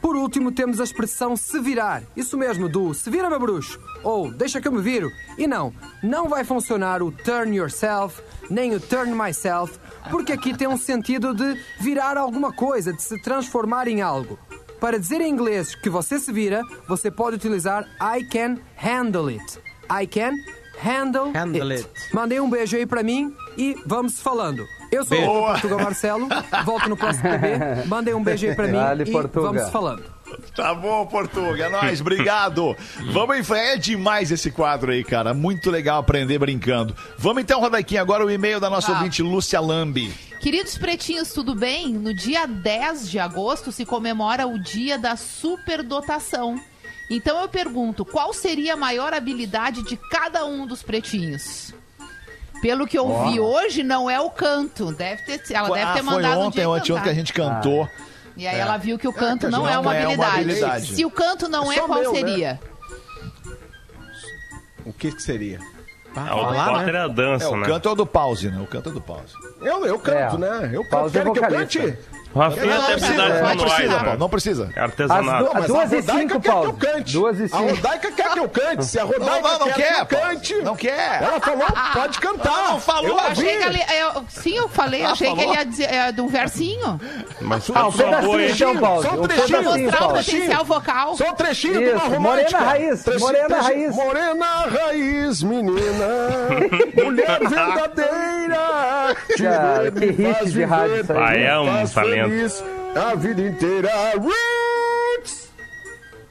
Por último, temos a expressão se virar. Isso mesmo, do se vira meu bruxo ou deixa que eu me viro. E não, não vai funcionar o turn yourself nem o turn myself, porque aqui tem um sentido de virar alguma coisa, de se transformar em algo. Para dizer em inglês que você se vira, você pode utilizar I can handle it. I can handle, Handle it. it. Mandei um beijo aí pra mim e vamos falando. Eu sou Beijo. o Portugal Marcelo, volto no próximo TV. Mandei um beijo aí pra mim Dale, e Portuga. vamos falando. Tá bom, Portuga. É nóis, obrigado. Vamos em frente. É demais esse quadro aí, cara. Muito legal aprender brincando. Vamos então, Rodaiquinha, agora o e-mail da nossa Tá. ouvinte, Lúcia Lambi. Queridos pretinhos, tudo bem? No dia 10 de agosto se comemora o dia da superdotação. Então eu pergunto, qual seria a maior habilidade de cada um dos pretinhos? Pelo que eu vi hoje, não é o canto. Deve ter, ela deve ah, ter foi mandado um ontem, dia ontem, ontem cantar. que a gente cantou. E aí É. ela viu que o canto que não, não é, uma é uma habilidade. habilidade. Se o canto não É é, qual meu, né? seria? O que, que seria? Ah, o falar, Potter é a É, dança, o né? canto é o do pause, né? O canto é do pause. Eu, eu canto, É. né? Eu canto. É Querem que eu cante? Rafinha Não, tem não habilidade precisa, Não manuais, precisa, né? Paulo, não precisa. É Artesanato. As Mas Duas a e Rodaica cinco, quer que Paulo. eu cante. Duas e A cinco. Rodaica quer que eu cante. Se a Não, Rodaica não, não quer, quer, que eu Paulo. cante. Não quer. Ela falou, pode cantar. Não, falou. Eu achei que ele, eu- sim, eu falei, Ah, achei que falou? ele ia dizer é, de um versinho. Mas Ah, um pedacinho então, Paulo. Só um trechinho, Pra pedacinho, mostrar o Paulo. potencial vocal. Só um trechinho Isso, de uma Morena romântica. Raiz, Trechinho- Morena Raiz. Morena Raiz, menina. Mulher verdadeira. Que hit de rádio viver, isso aí. Ah, é um talento. Feliz A vida inteira. Roots.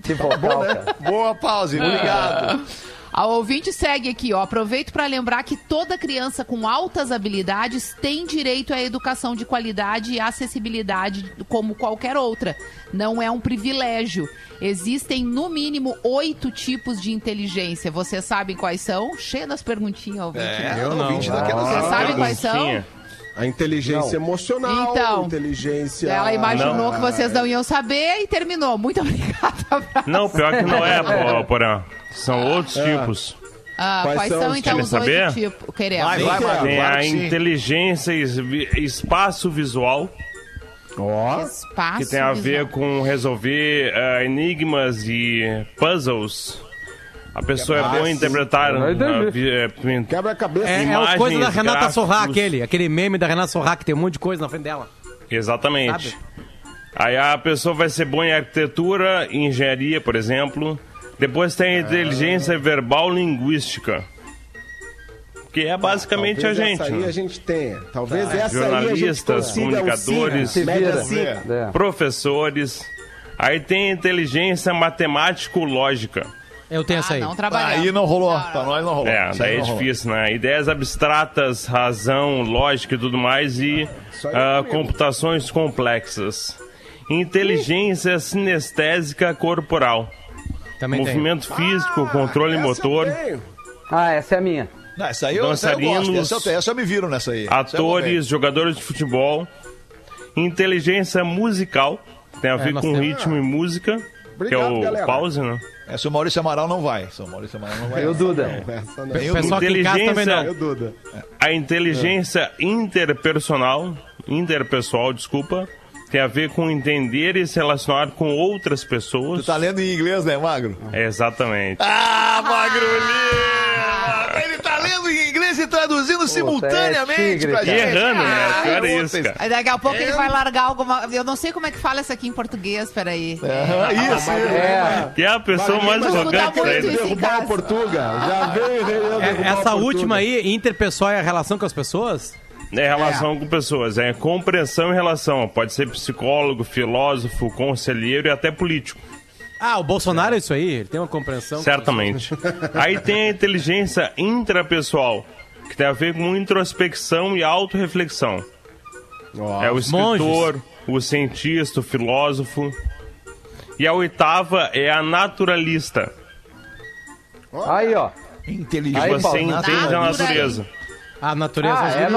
Que vocal, cara. Boa pause, obrigado. A ouvinte segue aqui, ó. Aproveito para lembrar que toda criança com altas habilidades tem direito à educação de qualidade e acessibilidade como qualquer outra. Não é um privilégio. Existem, no mínimo, oito tipos de inteligência. Vocês sabem quais são? Cheio das perguntinhas, ouvinte. né? É, eu não. daquelas Vocês sabem quais são? A inteligência emocional, Então, inteligência... Ela imaginou Não. que vocês não iam saber e terminou. Muito obrigada. Não, pior que não é, pô, Porã. São outros tipos. Ah, Quais quais são são, então, os Querem tipos? Queremos. Vai, vai, vai. Tem a inteligência es- espaço visual, Ó, Espaço que tem a ver visual. com resolver ah, enigmas e puzzles. A pessoa é boa em interpretar ah, é, Quebra-cabeça. É, é o coisa da Renata gráficos. Sorrá, aquele. Aquele meme da Renata Sorrá, que tem um monte de coisa na frente dela. Exatamente. Sabe? Aí a pessoa vai ser boa em arquitetura, em engenharia, por exemplo. Depois tem a inteligência verbal linguística. Que é basicamente Talvez a gente. Essa aí né? a gente tenha. Talvez essa aí a gente Jornalistas, comunicadores. cinco. É. Professores. Aí tem a inteligência matemático-lógica. Eu tenho essa Ah, aí. não trabalhamos. Aí não rolou. Pra nós não rolou. É, Isso aí daí é não rolou. difícil, né? Ideias abstratas, razão, lógica e tudo mais, e ah, comigo. computações complexas. Inteligência sinestésica corporal. Também tem. Movimento físico, controle Essa eu motor, tenho. Ah, essa é a minha. Não, essa aí eu, essa eu gosto. Dançarinos, Essa eu, tenho, essa eu me viro nessa aí. Essa atores, jogadores de futebol. Inteligência musical, tem a ver nós com temos. ritmo e música, que é Obrigado, o galera. pause, né? Essa o Maurício Amaral não vai. Essa o Maurício Amaral não vai. E o Duda. Essa não. Tem O pessoal aqui em casa também não. Eu, Duda. A inteligência interpersonal, interpessoal, desculpa, tem a ver com entender e se relacionar com outras Tu pessoas. tá lendo em inglês, né, Magro? Exatamente. Ah, Magro Lima! Ele tá lendo em inglês e traduzindo simultaneamente tigre, pra cara. E gente. errando, né? Ah, Pior é puta, isso, cara. Aí daqui a pouco ele vai largar alguma. Eu não sei como é que fala isso aqui em português, peraí. Aham, isso, É. Que é a pessoa mais arrogante né? Derrubar o Portuga. Já veio É, essa última aí, interpessoal, é a relação com as pessoas? É relação com pessoas, é compreensão e relação. Pode ser psicólogo, filósofo, conselheiro e até político. Ah, o Bolsonaro é isso aí, ele tem uma compreensão. Certamente. Aí tem a inteligência intrapessoal, que tem a ver com introspecção e autorreflexão. Ó, É o escritor, o cientista, o filósofo. E a oitava é a naturalista. Aí, ó. Inteligente. Aí, Você Paulo, entende a naturalista. natureza. A natureza Ah, nos é livros.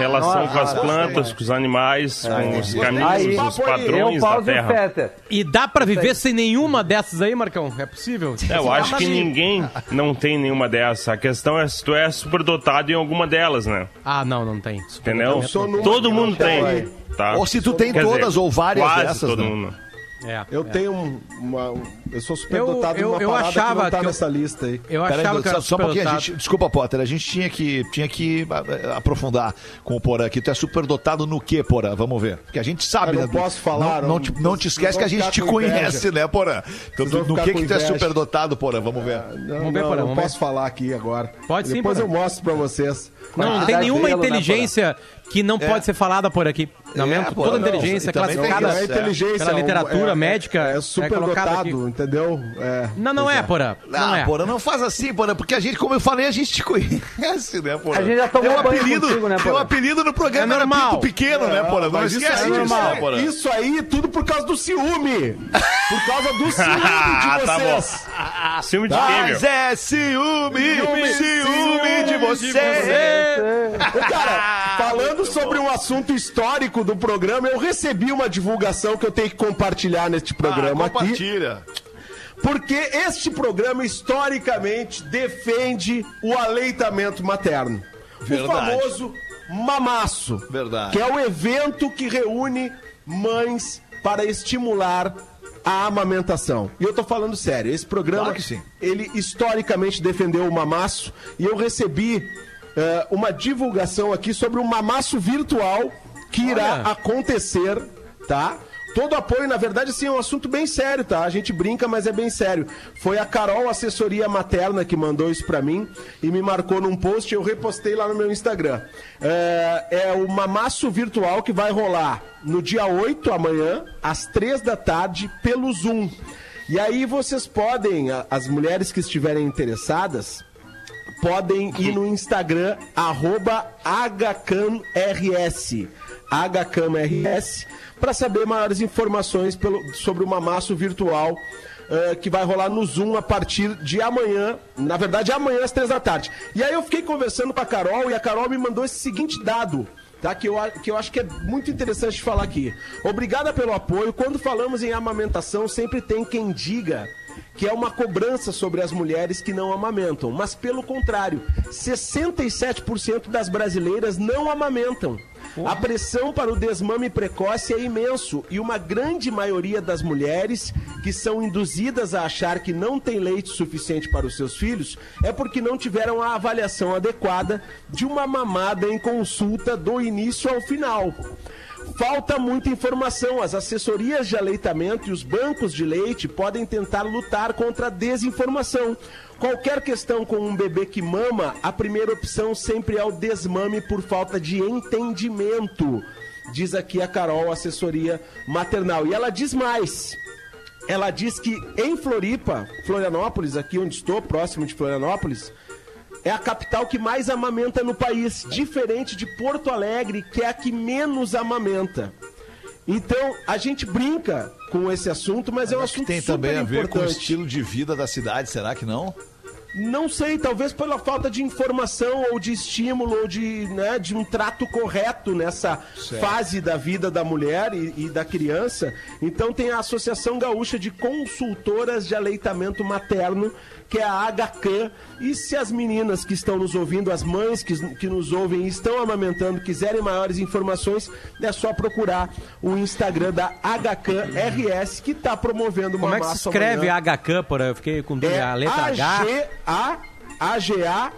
Relação com as Nossa, plantas, com os animais, com os caminhos, Aí, os padrões da e o Terra. E dá pra viver sem nenhuma dessas aí, Marcão? É possível? É, Eu acho que ninguém não tem nenhuma dessas. A questão é se tu é superdotado em alguma delas, né? Ah, não, não tem. Entendeu? numa Todo mundo tem. Tá? Ou se tu tem Quer todas ou várias quase dessas, todo né? mundo. É. Eu tenho um- uma. um- Eu sou superdotado Eu- eu- numa eu parada achava que não tá que eu- nessa lista aí. Eu Pera aí, achava que só, era só um pouquinho, a gente, desculpa, Potter, a gente tinha que, tinha que ah, aprofundar com o Porã aqui. Tu é superdotado no que, Porã? Vamos ver. Porque a gente sabe, Eu né? não posso falar, Não, não, te, não te esquece que a gente te conhece, inveja. né, Porã? Então, Vocês no que que tu é inveja. superdotado, Porã? Vamos ver. Não, Vamos ver, Porã, não posso falar aqui agora. Pode sim, Depois eu mostro pra vocês. Não, não tem nenhuma né, inteligência que não pode ser falada por aqui. Não, É, pô, toda não, inteligência classificada Não é inteligência. pela é literatura é- médica É, é colocada superdotado, aqui. entendeu? É, Não, não pois é, Porã. Não Ah, é. Porã, não faz assim, Porã, porque a gente, como eu falei, a gente te conhece, né, Porã? A gente já tomou Tem um banho apelido, contigo, né, Tem um Porã? apelido no programa, É era. Pinto Pequeno, né, Porã? Não Mas esquece isso, disso, é normal. né, Porã? Isso aí tudo por causa do ciúme. Por causa do ciúme Ah, de tá vocês. Ciúme de quem, Mas é ciúme, ciúme, de você. Ô, Cara, falando sobre um assunto histórico do programa, eu recebi uma divulgação que eu tenho que compartilhar neste programa Ah, aqui. compartilha. Porque este programa, historicamente, defende o aleitamento materno. Verdade. O famoso mamaço. Verdade. Que é o evento que reúne mães para estimular a amamentação. E eu tô falando sério, esse programa, Claro ele historicamente defendeu o mamaço e eu recebi eh, uma divulgação aqui sobre um mamaço virtual que irá Olha. acontecer, tá? Todo apoio, na verdade, assim, é um assunto bem sério, tá? A gente brinca, mas é bem sério. Foi a Carol Assessoria Materna que mandou isso pra mim e me marcou num post e eu repostei lá no meu Instagram. É, é o mamaço virtual que vai rolar no dia 8, amanhã, às 3 da tarde, pelo Zoom. E aí vocês podem, as mulheres que estiverem interessadas, podem ir no Instagram, arroba HCAMRS, HCAMRS, para saber maiores informações pelo- sobre o mamaço virtual eh, que vai rolar no Zoom a partir de amanhã, na verdade amanhã às três da tarde. E aí eu fiquei conversando com a Carol e a Carol me mandou esse seguinte dado, tá? Que eu, que eu acho que é muito interessante falar aqui. Obrigada pelo apoio. Quando falamos em amamentação, sempre tem quem diga que é uma cobrança sobre as mulheres que não amamentam. Mas pelo contrário, 67% das brasileiras não amamentam. A pressão para o desmame precoce é imenso e uma grande maioria das mulheres que são induzidas a achar que não tem leite suficiente para os seus filhos é porque não tiveram a avaliação adequada de uma mamada em consulta do início ao final. Falta muita informação. As assessorias de aleitamento e os bancos de leite podem tentar lutar contra a desinformação. Qualquer questão com um bebê que mama, a primeira opção sempre é o desmame por falta de entendimento. Diz aqui a Carol, assessoria maternal. E ela diz mais. Ela diz que em Floripa, Florianópolis, aqui onde estou, próximo de Florianópolis, é a capital que mais amamenta no país, diferente de Porto Alegre, que é a que menos amamenta. Então, a gente brinca com esse assunto, mas é um Acho que assunto tem também a ver com o importante. estilo de vida da cidade, será que não? Não sei, talvez pela falta de informação ou de estímulo ou de, né, de um trato correto nessa Certo. fase da vida da mulher e, e da criança. Então tem a Associação Gaúcha de Consultoras de Aleitamento Materno, que é a HCAM. E se as meninas que estão nos ouvindo, as mães que, que nos ouvem e estão amamentando, quiserem maiores informações, é só procurar o Instagram da HCAM RS, que está promovendo uma Como é que se escreve amanhã. HK, porra? Eu fiquei com dúvida. É a letra H. A G A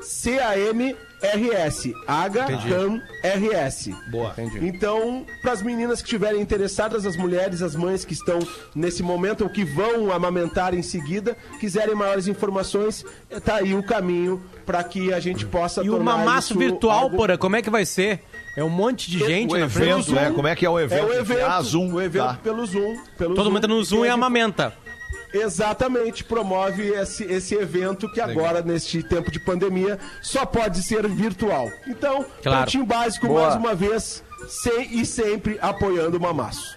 C A M R S. H Entendi. CAM R S. Boa. Então, para as meninas que estiverem interessadas, as mulheres, as mães que estão nesse momento ou que vão amamentar em seguida, quiserem maiores informações, tá aí o caminho para que a gente possa E o mamaço isso virtual, algo- porra, como é que vai ser? É um monte de gente o na frente. evento, né? Como é que é o evento? É o evento, Ah, Zoom. o evento Tá. pelo Zoom. Pelo Todo mundo entra no Zoom e a- amamenta. Exatamente, promove esse, esse evento que agora, neste tempo de pandemia, só pode ser virtual. Então, Claro. Pretinho Básico, Boa. mais uma vez, sem, e sempre apoiando o Mamaço.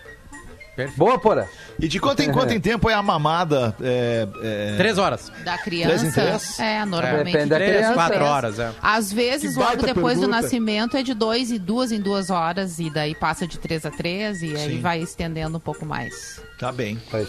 Boa, Porã. E de quanto em quanto em tempo é a mamada? É, é... Três horas. Da Três em criança. três? É, normalmente. Da três, criança. Quatro horas, é. Às vezes, Que logo depois do pergunta. nascimento, é de dois e duas em duas horas, e daí passa de três a três, e aí Sim. vai estendendo um pouco mais. Tá bem. Pois.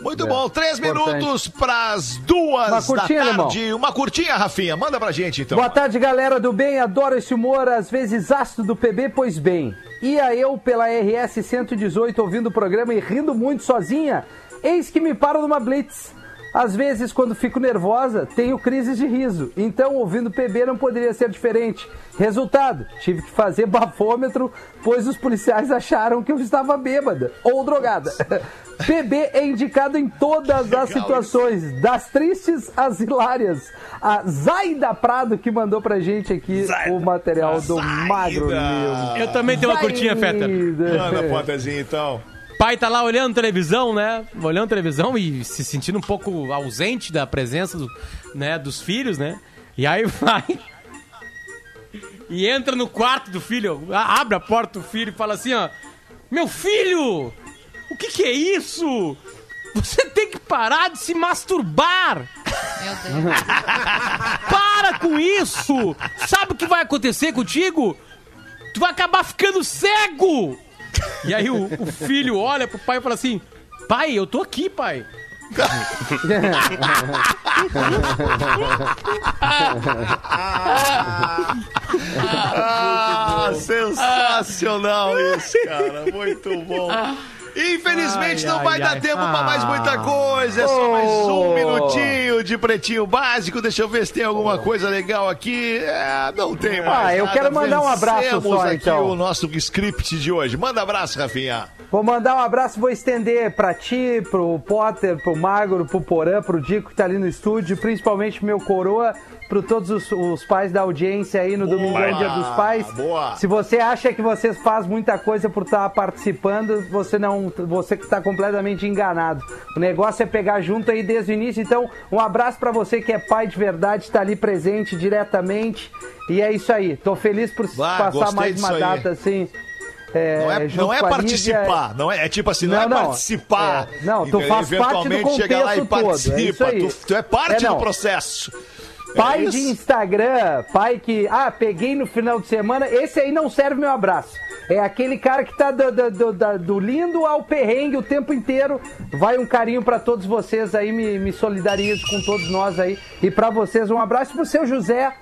Muito É. bom, três Importante. minutos pras duas Uma curtinha, da irmão. tarde. Uma curtinha, Rafinha. Manda pra gente, então. Boa tarde, galera do bem. Adoro esse humor, às vezes ácido do PB, pois bem. Ia eu pela RS 118 ouvindo o programa e rindo muito sozinha. Eis que me paro numa blitz. Às vezes, quando fico nervosa, tenho crises de riso. Então, ouvindo PB não poderia ser diferente. Resultado: tive que fazer bafômetro, pois os policiais acharam que eu estava bêbada ou drogada. PB é indicado em todas as situações, das tristes às hilárias. A Zaida Prado que mandou pra gente aqui o material do Magro Lima. Eu também tenho uma curtinha, Fetter. Manda, Potazinho, então. Pai tá lá olhando televisão, né? Olhando televisão e se sentindo um pouco ausente da presença do- né, dos filhos, né? E aí vai e entra no quarto do filho, abre a porta do filho e fala assim, ó: "Meu filho, o que que é isso? Você tem que parar de se masturbar. Meu Deus. Para com isso! Sabe o que vai acontecer contigo? Tu vai acabar ficando cego! E aí o, o filho olha pro pai e fala assim: Pai, eu tô aqui, pai. Ah, sensacional isso, cara. Muito bom. Infelizmente Ai, não ai, vai dar ai. tempo pra mais Ah. muita coisa. É só mais um. Minutinho de pretinho básico. Deixa eu ver se tem alguma coisa legal aqui. É, não tem mais. Ah, eu nada. quero mandar um abraço só, aqui então. o nosso script de hoje. Manda abraço, Rafinha. Vou mandar um abraço, vou estender pra ti, pro Potter, pro Magro, pro Porã, pro Dico que tá ali no estúdio, principalmente pro meu coroa, pro todos os, os pais da audiência aí no Domingão Dia dos Pais. boa. Se você acha que você faz muita coisa por estar participando, você não, você que tá completamente enganado. O negócio é pegar junto aí desde o início. Então, um abraço pra você que é pai de verdade, tá ali presente diretamente. E é isso aí. Tô feliz por Bah, passar mais uma aí. data assim. é, Não é, não é participar, não é, é tipo assim, não, Não, é não. participar. É, não, tu faz parte do chega lá e contexto todo, é participa. tu, tu é parte É, do processo. Pai É de isso? Instagram, pai que. Ah, peguei no final de semana. Esse aí não serve meu abraço. É aquele cara que tá do, do- do- do lindo ao perrengue o tempo inteiro. Vai um carinho pra todos vocês aí, me, me solidarizo com todos nós aí. E pra vocês, um abraço pro seu José.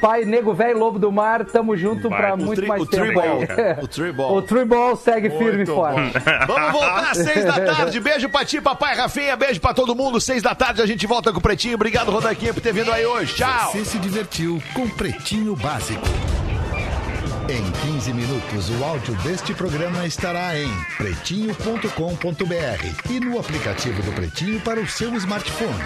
Pai, nego velho, lobo do mar, tamo junto Vai, pra muito tri- mais o tempo tribal, o tribal. O tribal segue firme e Muito forte. Vamos voltar às seis da tarde. Beijo pra ti, papai Rafinha. Beijo pra todo mundo. Seis da tarde a gente volta com o Pretinho. Obrigado, Rodaquinha, por ter vindo aí hoje. Tchau. Você se divertiu com Pretinho Básico. Em 15 minutos, o áudio deste programa estará em pretinho.com.br e no aplicativo do Pretinho para o seu smartphone.